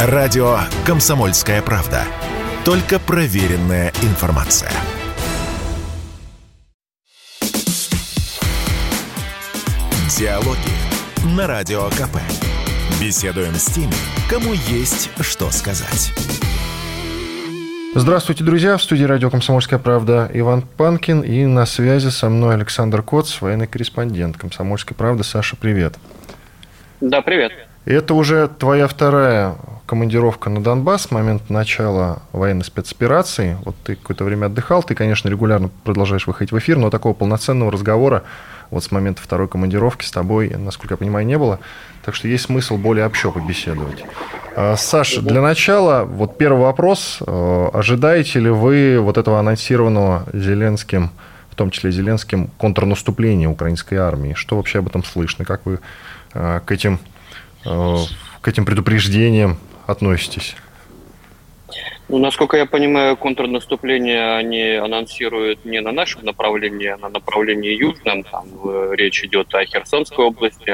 Радио «Комсомольская правда». Только проверенная информация. Диалоги на Радио КП. Беседуем с теми, кому есть что сказать. Здравствуйте, друзья. В студии радио «Комсомольская правда» Иван Панкин. И на связи со мной Александр Коц, военный корреспондент «Комсомольской правды». Саша, привет. Да, привет. Это уже твоя вторая командировка на Донбасс с момента начала военной спецоперации. Вот ты какое-то время отдыхал, ты, конечно, регулярно продолжаешь выходить в эфир, но такого полноценного разговора вот с момента второй командировки с тобой, насколько я понимаю, не было. Так что есть смысл более общо побеседовать. А, Саша, для начала, вот первый вопрос. А, ожидаете ли вы вот этого анонсированного Зеленским, в том числе Зеленским, контрнаступления украинской армии? Что вообще об этом слышно? Как вы а, к этим, к этим предупреждениям относитесь? Ну, насколько я понимаю, контрнаступление они анонсируют не на нашем направлении, а на направлении южном. Там э, речь идет о Херсонской области,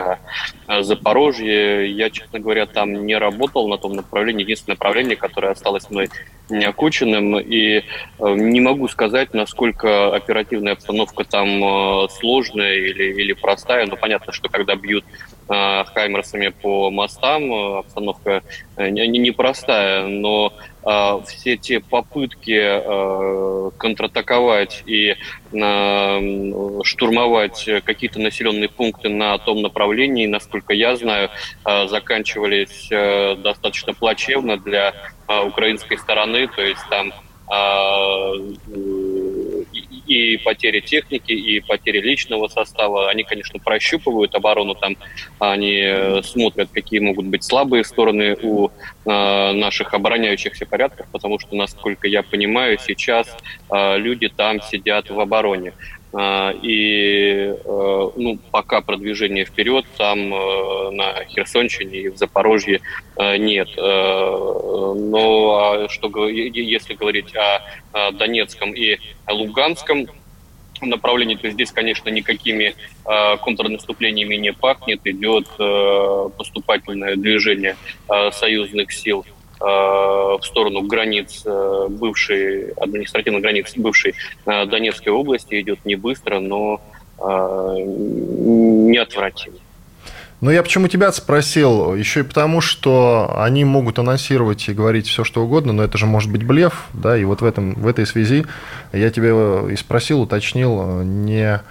о Запорожье. Я, честно говоря, там не работал на том направлении. Единственное направление, которое осталось мной неокученным. И э, не могу сказать, насколько оперативная обстановка там э, сложная или, или простая. Но понятно, что когда бьют хаймерсами по мостам, обстановка непростая. Но Э, все те попытки э, контратаковать и э, штурмовать какие-то населенные пункты на том направлении, насколько я знаю, заканчивались достаточно плачевно для украинской стороны. То есть там и потери техники, и потери личного состава. Они, конечно, прощупывают оборону, там они э, смотрят, какие могут быть слабые стороны у э, наших обороняющихся порядков, потому что, насколько я понимаю, сейчас э, люди там сидят в обороне. А, и э, ну, пока продвижения вперед там э, на Херсонщине и в Запорожье э, нет. Но а что, если говорить о Донецком и Луганском направлении, то здесь, конечно, никакими контрнаступлениями не пахнет, идет поступательное движение союзных сил в сторону границ э, бывшей, административных границ бывшей э, Донецкой области идет не быстро, но неотвратимо. Но я почему тебя спросил? Еще и потому, что они могут анонсировать и говорить все, что угодно, но это же может быть блеф, да, и вот в, этом, в этой связи я тебя и спросил, уточнил, не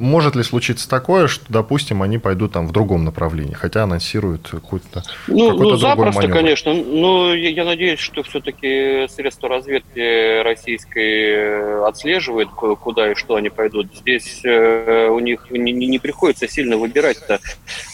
может ли случиться такое, что, допустим, они пойдут там в другом направлении, хотя анонсируют какой-то Ну, какой ну запросто, маневр. конечно. Но я, я надеюсь, что все-таки средства разведки российской э, отслеживают, куда и что они пойдут. Здесь э, у них не, не приходится сильно выбирать-то, э,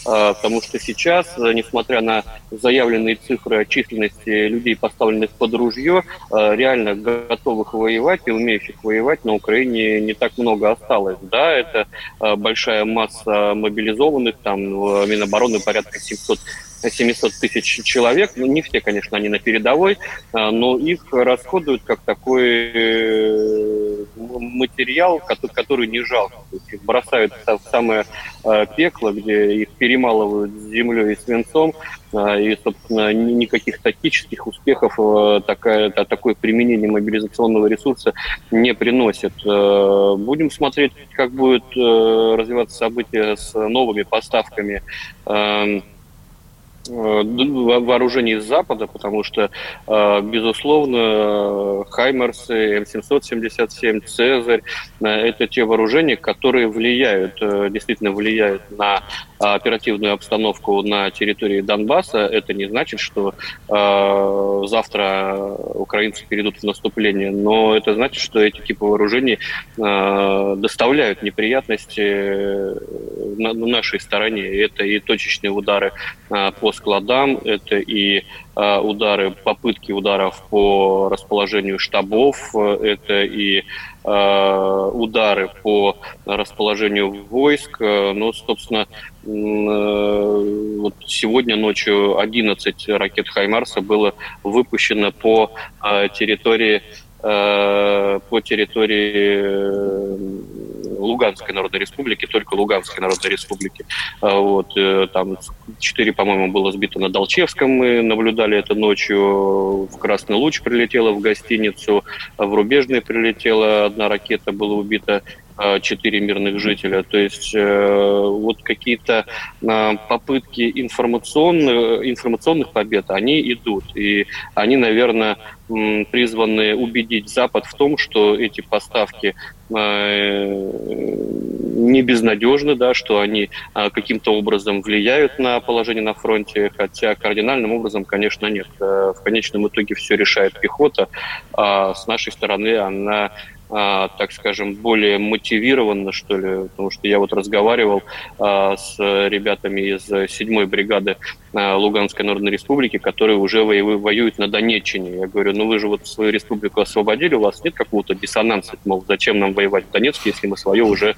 потому что сейчас, несмотря на заявленные цифры о численности людей, поставленных под ружье, э, реально готовых воевать и умеющих воевать на Украине не так много осталось. Да, это большая масса мобилизованных, там Минобороны порядка 700 700 тысяч человек. Ну, не все, конечно, они на передовой, э, но их расходуют как такой э, материал, который не жалко. То есть их бросают в самое пекло, где их перемалывают с землей и свинцом, и, собственно, никаких тактических успехов такая, такое применение мобилизационного ресурса не приносит. Будем смотреть, как будет развиваться события с новыми поставками эм, Э, вооружений из Запада, потому что, э, безусловно, Хаймерсы, М777, Цезарь – это те вооружения, которые влияют, э, действительно влияют на оперативную обстановку на территории Донбасса. Это не значит, что завтра украинцы перейдут в наступление, но это значит, что эти типы вооружений доставляют неприятности на нашей стороне. Это и точечные удары по складам, это и а, удары, попытки ударов по расположению штабов, это и а, удары по расположению войск. Ну, собственно, э, вот сегодня ночью 11 ракет «Хаймарса» было выпущено по территории по территории Луганской Народной Республики, только Луганской Народной Республики. Вот, там четыре, по-моему, было сбито на Долчевском, мы наблюдали это ночью, в Красный Луч прилетела в гостиницу, в Рубежный прилетела одна ракета, была убита четыре мирных жителя. То есть э, вот какие-то э, попытки информационных, информационных побед, они идут. И они, наверное, призваны убедить Запад в том, что эти поставки э, не безнадежны, да, что они каким-то образом влияют на положение на фронте, хотя кардинальным образом, конечно, нет. В конечном итоге все решает пехота, а с нашей стороны она а, так скажем, более мотивированно, что ли, потому что я вот разговаривал а, с ребятами из 7-й бригады а, Луганской Народной Республики, которые уже воюют на Донеччине. Я говорю, ну вы же вот свою республику освободили, у вас нет какого-то диссонанса, мол, зачем нам воевать в Донецке, если мы свое уже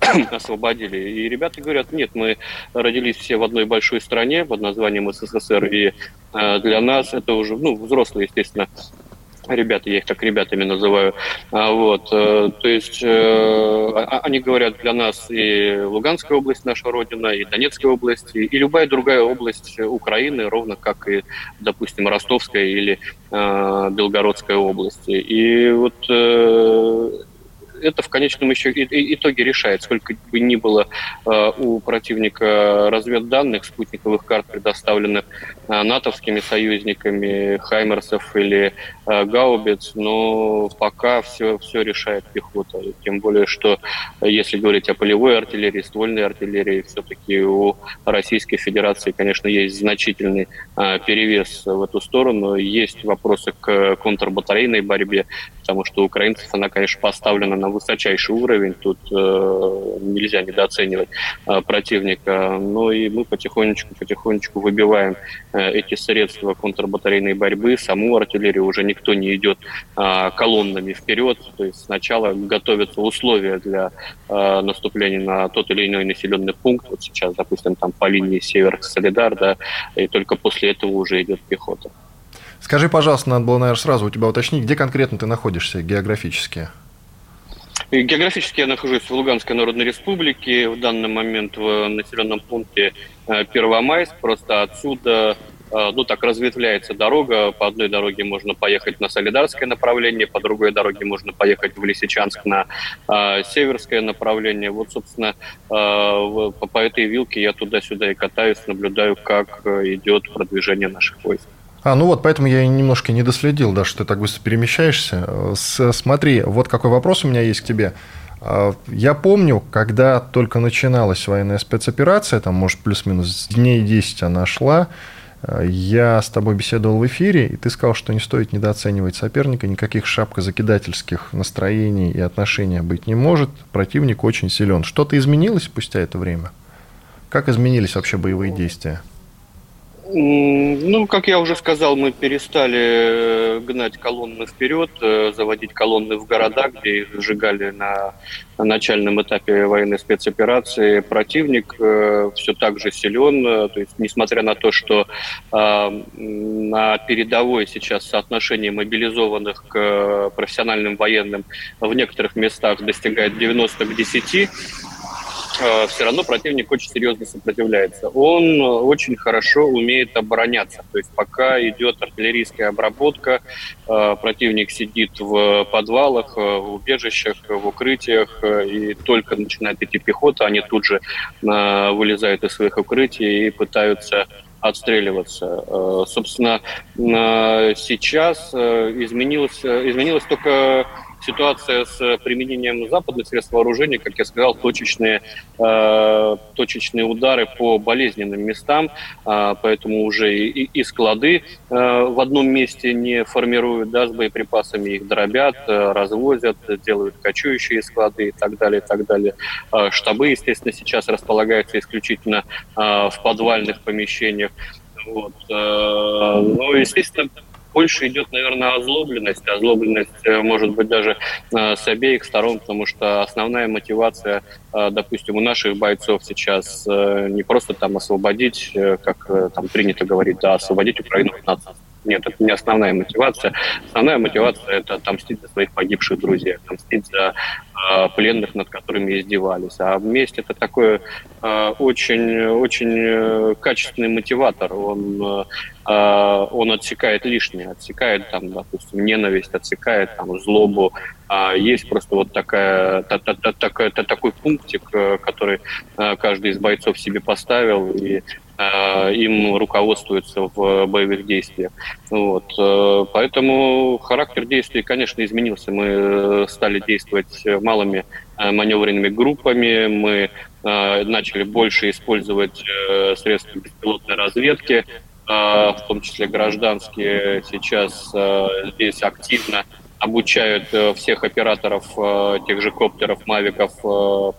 освободили. И ребята говорят, нет, мы родились все в одной большой стране под названием СССР, и для нас это уже, ну, взрослые, естественно, ребята, я их так ребятами называю. А, вот, э, то есть э, а, они говорят для нас и Луганская область наша родина, и Донецкая область, и любая другая область Украины, ровно как и, допустим, Ростовская или э, Белгородская области. И вот это в конечном еще итоге решает, сколько бы ни было э, у противника разведданных, спутниковых карт, предоставленных э, натовскими союзниками, Хаймерсов или э, Гаубиц, но пока все, все решает пехота. Тем более, что если говорить о полевой артиллерии, ствольной артиллерии, все-таки у Российской Федерации, конечно, есть значительный перевес в эту сторону. Есть вопросы к контрбатарейной борьбе, потому что украинцев она, конечно, поставлена на высочайший уровень, тут э, нельзя недооценивать э, противника. Но и мы потихонечку-потихонечку выбиваем э, эти средства контрбатарейной борьбы, саму артиллерию уже никто не идет э, колоннами вперед, то есть сначала готовятся условия для э, наступления на тот или иной населенный пункт, вот сейчас, допустим, там по линии Север-Солидар, да, и только после этого уже идет пехота. Скажи, пожалуйста, надо было, наверное, сразу у тебя уточнить, где конкретно ты находишься географически? Географически я нахожусь в Луганской Народной Республике, в данный момент в населенном пункте э, Первомайск, просто отсюда э, ну, так разветвляется дорога. По одной дороге можно поехать на Солидарское направление, по другой дороге можно поехать в Лисичанск на э, Северское направление. Вот, собственно, э, по, по этой вилке я туда-сюда и катаюсь, наблюдаю, как э, идет продвижение наших войск. А, ну вот, поэтому я немножко не доследил, да, что ты так быстро перемещаешься. С, смотри, вот какой вопрос у меня есть к тебе. А, я помню, когда только начиналась военная спецоперация, там, может, плюс-минус дней 10 она шла, я с тобой беседовал в эфире, и ты сказал, что не стоит недооценивать соперника, никаких шапкозакидательских настроений и отношений быть не может. Противник очень силен. Что-то изменилось спустя это время? Как изменились вообще боевые действия? Ну, как я уже сказал, мы перестали э, гнать колонны вперед, э, заводить колонны в города, где их сжигали на, начальном этапе военной спецоперации. Противник э, все так же силен, то есть несмотря на то, что э, на передовой сейчас соотношение мобилизованных к профессиональным военным в некоторых местах достигает 90 к 10, Э, все равно противник очень серьезно сопротивляется. Он очень хорошо умеет обороняться. То есть пока идет артиллерийская обработка, э, противник сидит в подвалах, э, в убежищах, в укрытиях, и только начинает идти пехота, они тут же вылезают из своих укрытий и пытаются отстреливаться. Собственно, сейчас изменилось, изменилось только ситуация с применением западных средств вооружения, как я сказал, точечные, э, точечные удары по болезненным местам, э, поэтому уже и, и склады э, в одном месте не формируют да, с боеприпасами, их дробят, э, развозят, делают кочующие склады и так далее, и так далее. Э, штабы, естественно, сейчас располагаются исключительно э, в подвальных помещениях. Вот. Э, ну, естественно, больше идет, наверное, озлобленность. Озлобленность э, может быть даже э, с обеих сторон, потому что основная мотивация, э, допустим, у наших бойцов сейчас не просто там освободить, как там принято говорить, да, освободить Украину от нацистов. Нет, это не основная мотивация. Основная мотивация – это отомстить за своих погибших друзей, отомстить за пленных, над которыми издевались. А месть это такой очень, очень качественный мотиватор. Он, он отсекает лишнее, отсекает там, допустим, ненависть, отсекает там злобу. Есть просто вот такая, та, та, та, такой пунктик, который каждый из бойцов себе поставил, и Э, им руководствуются в боевых действиях. Вот. Э, поэтому характер действий, конечно, изменился. Мы э, стали действовать малыми маневренными группами, мы начали больше использовать средства беспилотной разведки, в том числе гражданские. Сейчас здесь активно обучают всех операторов тех же коптеров, мавиков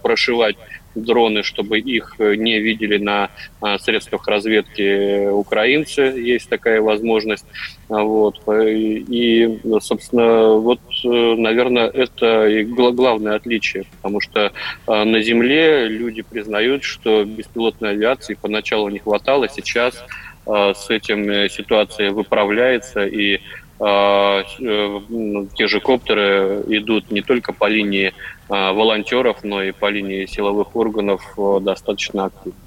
прошивать дроны, чтобы их э, не видели на а, средствах разведки украинцы. Есть такая возможность. А, вот. И, собственно, вот, э, наверное, это и главное отличие, потому что на Земле люди признают, что беспилотной авиации поначалу не хватало, сейчас с этим э, ситуация выправляется, и те же коптеры идут не только по линии волонтеров, но и по линии силовых органов э, достаточно активно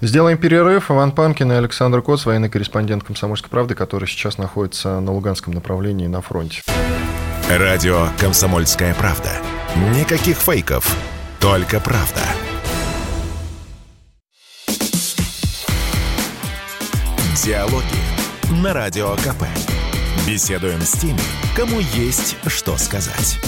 Сделаем перерыв. Иван Панкин и Александр Коц, военный корреспондент «Комсомольской правды», который сейчас находится на Луганском направлении на фронте. Радио «Комсомольская правда». Никаких фейков, только правда. Диалоги на Радио КП. Беседуем с теми, кому есть что сказать.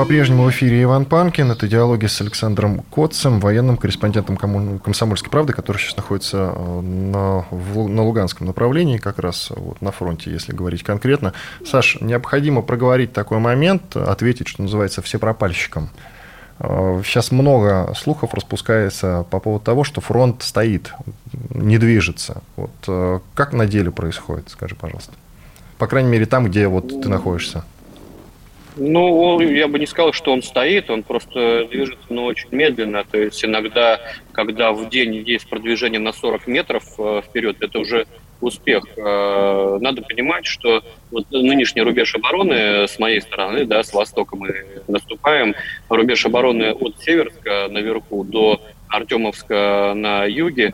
По-прежнему в эфире Иван Панкин. Это диалоги с Александром Котцем, военным корреспондентом «Комсомольской правды», который сейчас находится э, на, на Луганском направлении, как раз вот, на фронте, если говорить конкретно. Саш, необходимо проговорить такой момент, ответить, что называется, все пропальщикам. Э, сейчас много слухов распускается по поводу того, что фронт стоит, не движется. Вот э, как на деле происходит, скажи, пожалуйста. По крайней мере, там, где вот ты находишься. Ну, я бы не сказал, что он стоит, он просто движется, но очень медленно. То есть иногда, когда в день есть продвижение на 40 метров э, вперед, это уже успех. Э, надо понимать, что вот нынешний рубеж обороны с моей стороны, да, с востока мы наступаем, рубеж обороны от Северска наверху до Артемовска на юге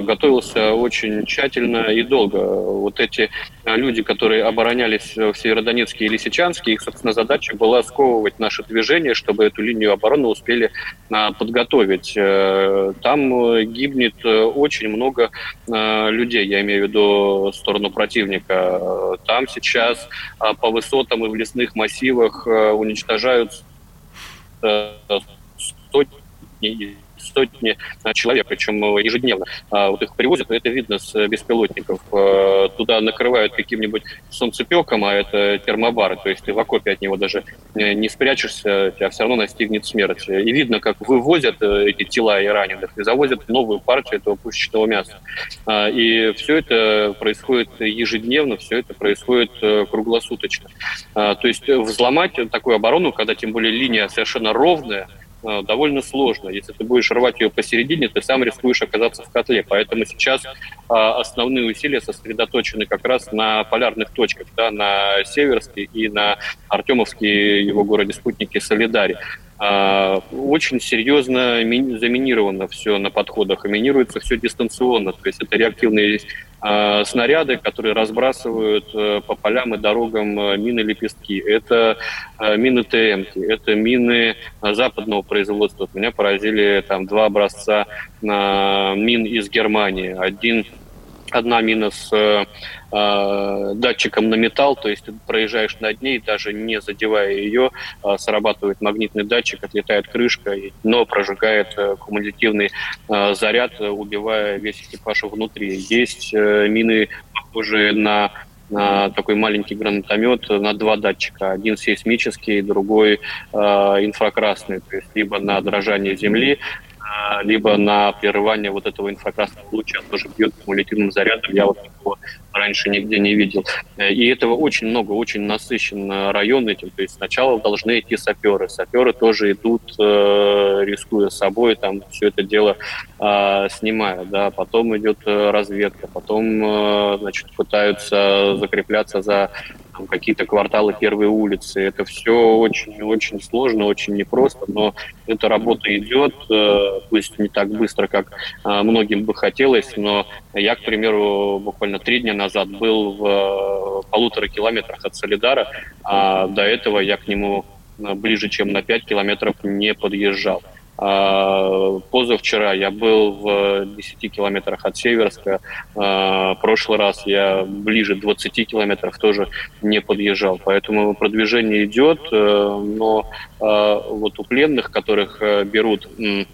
готовился очень тщательно и долго. Вот эти а, люди, которые оборонялись в Северодонецке и Лисичанске, их, собственно, задача была сковывать наше движение, чтобы эту линию обороны успели а, подготовить. Э, там гибнет очень много людей, я имею в виду сторону противника. Там сейчас по высотам и в лесных массивах уничтожаются сотни сотни а, человек, причем э, ежедневно. А, вот их привозят, это видно с беспилотников. Туда накрывают каким-нибудь солнцепеком, а это термобары, то есть ты в окопе от него даже э, не спрячешься, тебя все равно настигнет смерть. И видно, как вывозят э, эти тела и раненых, и завозят новую партию этого пушечного мяса. И все это происходит ежедневно, все это происходит круглосуточно. То есть взломать такую оборону, когда тем более линия совершенно ровная, Э, довольно сложно. Если ты будешь рвать ее посередине, ты сам рискуешь оказаться в котле. Поэтому сейчас а, основные усилия сосредоточены как раз на полярных точках, да, на Северске и на Артемовске, его городе-спутнике Солидаре. А, очень серьезно заминировано все на подходах, и минируется все дистанционно. То есть это реактивные а, снаряды, которые разбрасывают э, по полям и дорогам э, мины-лепестки. Это э, мины ТМ, это мины западного производства. Меня поразили там два образца мин из Германии. Один одна мина с э, датчиком на металл, то есть ты проезжаешь над ней, даже не задевая ее, э, срабатывает магнитный датчик, отлетает крышка, но прожигает э, кумулятивный э, заряд, убивая весь экипаж внутри. Есть э, мины, похожие на на такой маленький гранатомет на два датчика. Один сейсмический, другой э, инфракрасный, то есть либо на дрожание земли, а, либо на прерывание вот этого инфракрасного луча тоже бьет кумулятивным зарядом. Я вот такого раньше нигде не видел. И этого очень много, очень насыщен район этим. То есть сначала должны идти саперы. Саперы тоже идут, э, рискуя собой, там все это дело э, снимая. Да. Потом идет э, разведка, потом значит, пытаются закрепляться за там, какие-то кварталы первой улицы. Это все очень-очень сложно, очень непросто, но эта работа идет, э, пусть не так быстро, как э, многим бы хотелось, но я, к примеру, буквально три дня назад был в э, полутора километрах от Солидара, а до этого я к нему ближе, чем на 5 километров не подъезжал. А, позавчера я был в 10 километрах от Северска. А, прошлый раз я ближе 20 километров тоже не подъезжал. Поэтому продвижение идет, э, но а, вот у пленных, которых э, берут Э,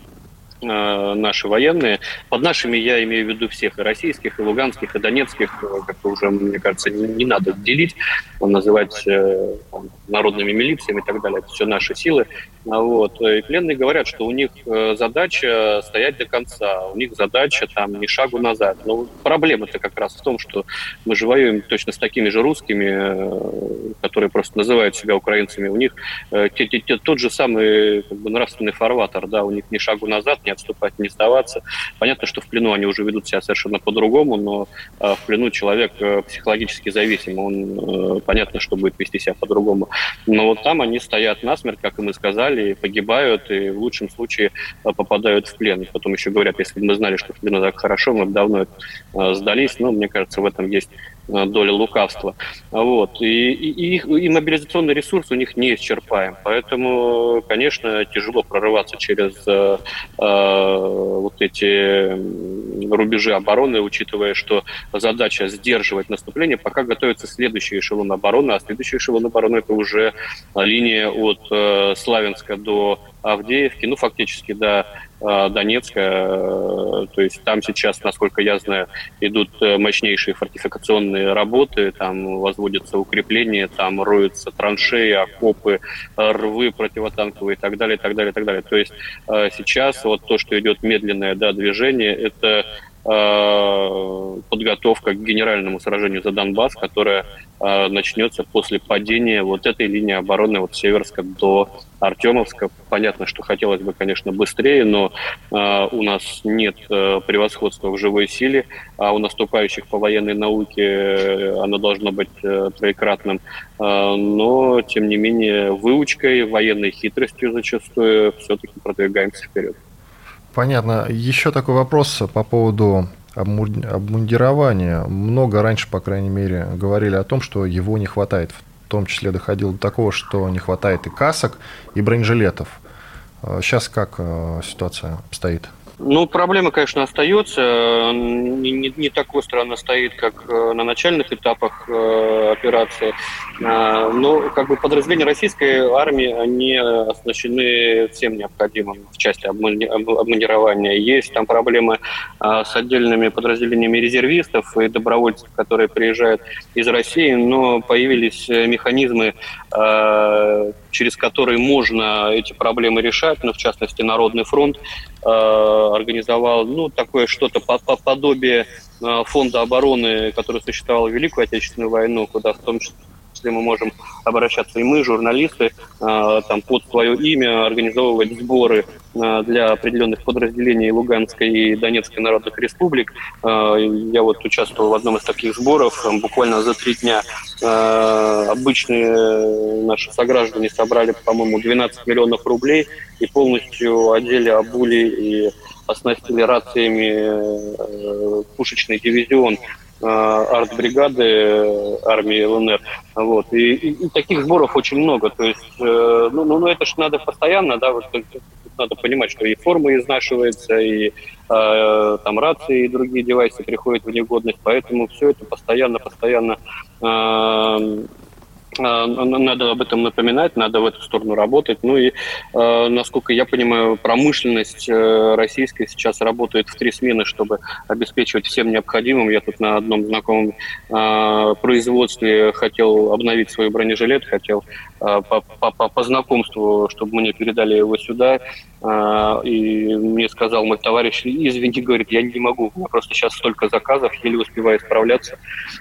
наши военные. Под нашими я имею в виду всех, и российских, и луганских, и донецких, э, как уже, мне кажется, не, не надо делить, называть э, там, народными милициями и так далее. Это все наши силы. А вот. И пленные говорят, что у них задача стоять до конца, у них задача там ни шагу назад. Но проблема-то как раз в том, что мы же воюем точно с такими же русскими, которые просто называют себя украинцами. У них тот же самый как бы, нравственный фарватер, да, у них ни шагу назад, ни отступать, не сдаваться. Понятно, что в плену они уже ведут себя совершенно по-другому, но э, в плену человек э, психологически зависим, он, э, понятно, что будет вести себя по-другому. Но вот там они стоят насмерть, как и мы сказали, погибают, и в лучшем случае попадают в плен. Потом еще говорят, если бы мы знали, что в плену так хорошо, мы бы давно сдались. Но мне кажется, в этом есть доля лукавства. Вот. И, и, и, и мобилизационный ресурс у них не исчерпаем. Поэтому, конечно, тяжело прорываться через э, э, вот эти рубежи обороны, учитывая, что задача сдерживать наступление, пока готовится следующий эшелон обороны, а следующий эшелон обороны это уже линия от э, Славянска до Авдеевки, ну, фактически до э, Донецка. Э, то есть там сейчас, насколько я знаю, идут э, мощнейшие фортификационные работы, там возводятся укрепления, там роются траншеи, окопы, рвы противотанковые и так далее, и так далее, и так далее. То есть сейчас вот то, что идет медленное да, движение, это Э, подготовка к генеральному сражению за Донбасс, которое э, начнется после падения вот этой линии обороны от Северска до Артемовска. Понятно, что хотелось бы, конечно, быстрее, но э, у нас нет превосходства в живой силе, а у наступающих по военной науке оно должно быть троекратным. но, тем не менее, выучкой, военной хитростью зачастую все-таки продвигаемся вперед. Понятно. Еще такой вопрос по поводу обмундирования. Много раньше, по крайней мере, говорили о том, что его не хватает. В том числе доходило до такого, что не хватает и касок, и бронежилетов. Сейчас как э, ситуация стоит? Ну, проблема, конечно, остается. Не, не, не так остро она стоит, как э, на начальных этапах э, операции. А, но как бы подразделения российской армии, они оснащены всем необходимым в части обмундирования. Есть там проблемы а, с отдельными подразделениями резервистов и добровольцев, которые приезжают из России, но появились механизмы, а, через которые можно эти проблемы решать, ну, в частности, Народный фронт организовал ну, такое что-то подобие фонда обороны, который существовал в Великую Отечественную войну, куда в том числе числе мы можем обращаться. И мы, журналисты, а, там под свое имя организовывать сборы а, для определенных подразделений Луганской и Донецкой народных республик. А, я вот участвовал в одном из таких сборов, буквально за три дня обычные наши сограждане собрали, по-моему, 12 миллионов рублей и полностью одели, обули и оснастили рациями э, пушечный дивизион. Э, артбригады э, армии ЛНР. Вот. И, и, таких сборов очень много. То есть, э, ну, ну, ну это же надо постоянно, да, вот, надо понимать, что и форма изнашивается, и э, там рации и другие девайсы приходят в негодность, поэтому все это постоянно-постоянно э, а, надо об этом напоминать, надо в эту сторону работать. Ну и, а, насколько я понимаю, промышленность э, российская сейчас работает в три смены, чтобы обеспечивать всем необходимым. Я тут на одном знакомом производстве хотел обновить свой бронежилет, хотел по, по, по знакомству, чтобы мне передали его сюда. И мне сказал мой товарищ, извини, говорит, я не могу, у меня просто сейчас столько заказов, еле успеваю справляться.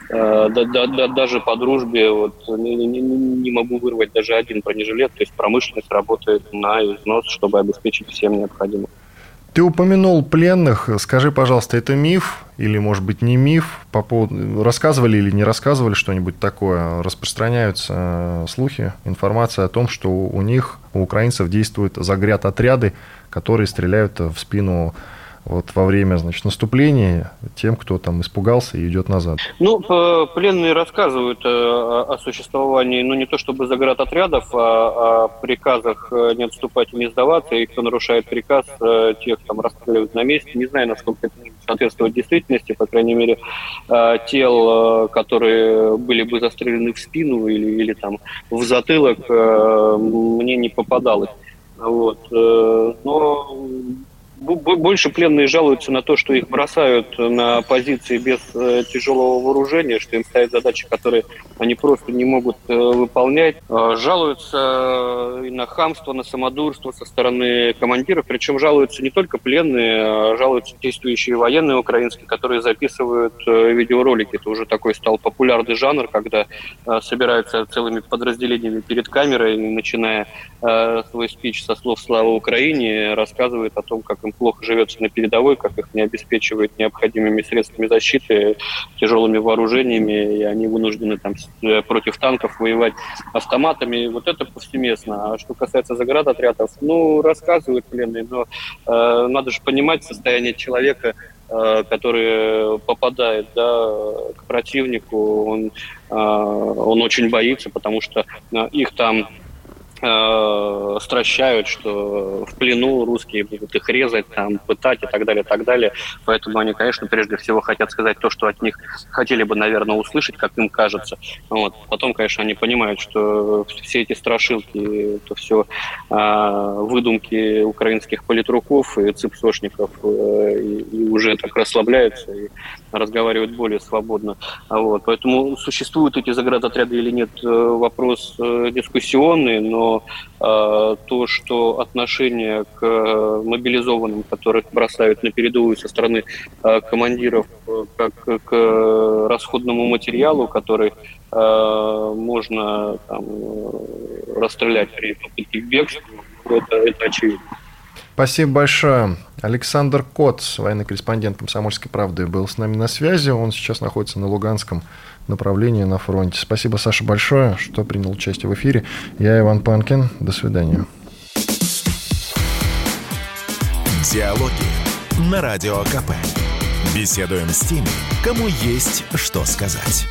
Да, даже по дружбе вот, не, могу вырвать даже один бронежилет, то есть промышленность работает на износ, чтобы обеспечить всем необходимым. Ты упомянул пленных. Скажи, пожалуйста, это миф или, может быть, не миф? По поводу... Рассказывали или не рассказывали что-нибудь такое? Распространяются э, слухи, информация о том, что у них, у украинцев действуют загряд отряды, которые стреляют в спину вот во время значит, наступления тем, кто там испугался и идет назад? Ну, пленные рассказывают э, о существовании, ну, не то чтобы заградотрядов, а о приказах э, не отступать и не сдаваться, и кто нарушает приказ, э, тех там расстреливают на месте. Не знаю, насколько это соответствует действительности, по крайней мере, тел, которые были бы застрелены в спину или, или там в затылок, мне не попадалось. Вот. Но больше пленные жалуются на то, что их бросают на позиции без э, тяжелого вооружения, что им ставят задачи, которые они просто не могут э, выполнять. Э, жалуются и на хамство, на самодурство со стороны командиров, причем жалуются не только пленные, а жалуются действующие военные украинские, которые записывают видеоролики. Это уже такой стал популярный жанр, когда собираются целыми подразделениями перед камерой, начиная свой спич со слов «Слава Украине», рассказывают о том, как им плохо живется на передовой, как их не обеспечивают необходимыми средствами защиты, тяжелыми вооружениями, и они вынуждены там э, против танков воевать автоматами. Вот это повсеместно. А что касается заградотрядов, ну, рассказывают пленные, но э, надо же понимать состояние человека, э, который попадает да, к противнику, он, э, он очень боится, потому что их там э, стращают, что в плену русские будут их резать, там, пытать и так далее, и так далее. Поэтому они, конечно, прежде всего хотят сказать то, что от них хотели бы, наверное, услышать, как им кажется. Вот. Потом, конечно, они понимают, что все эти страшилки, это все э, выдумки украинских политруков и цыпсошников, э, и уже так расслабляются и разговаривают более свободно. Вот. Поэтому существуют эти заградотряды или нет, э, вопрос э, дискуссионный, но э, то, что отношение к э, мобилизованным, которых бросают на передовую со стороны э, командиров, как к расходному материалу, который можно там, расстрелять при попытке к бегству, это, это очевидно. Спасибо большое. Александр Коц, военный корреспондент «Комсомольской правды», был с нами на связи. Он сейчас находится на Луганском направлении на фронте. Спасибо, Саша, большое, что принял участие в эфире. Я Иван Панкин. До свидания. Диалоги на Радио КП. Беседуем с теми, кому есть что сказать.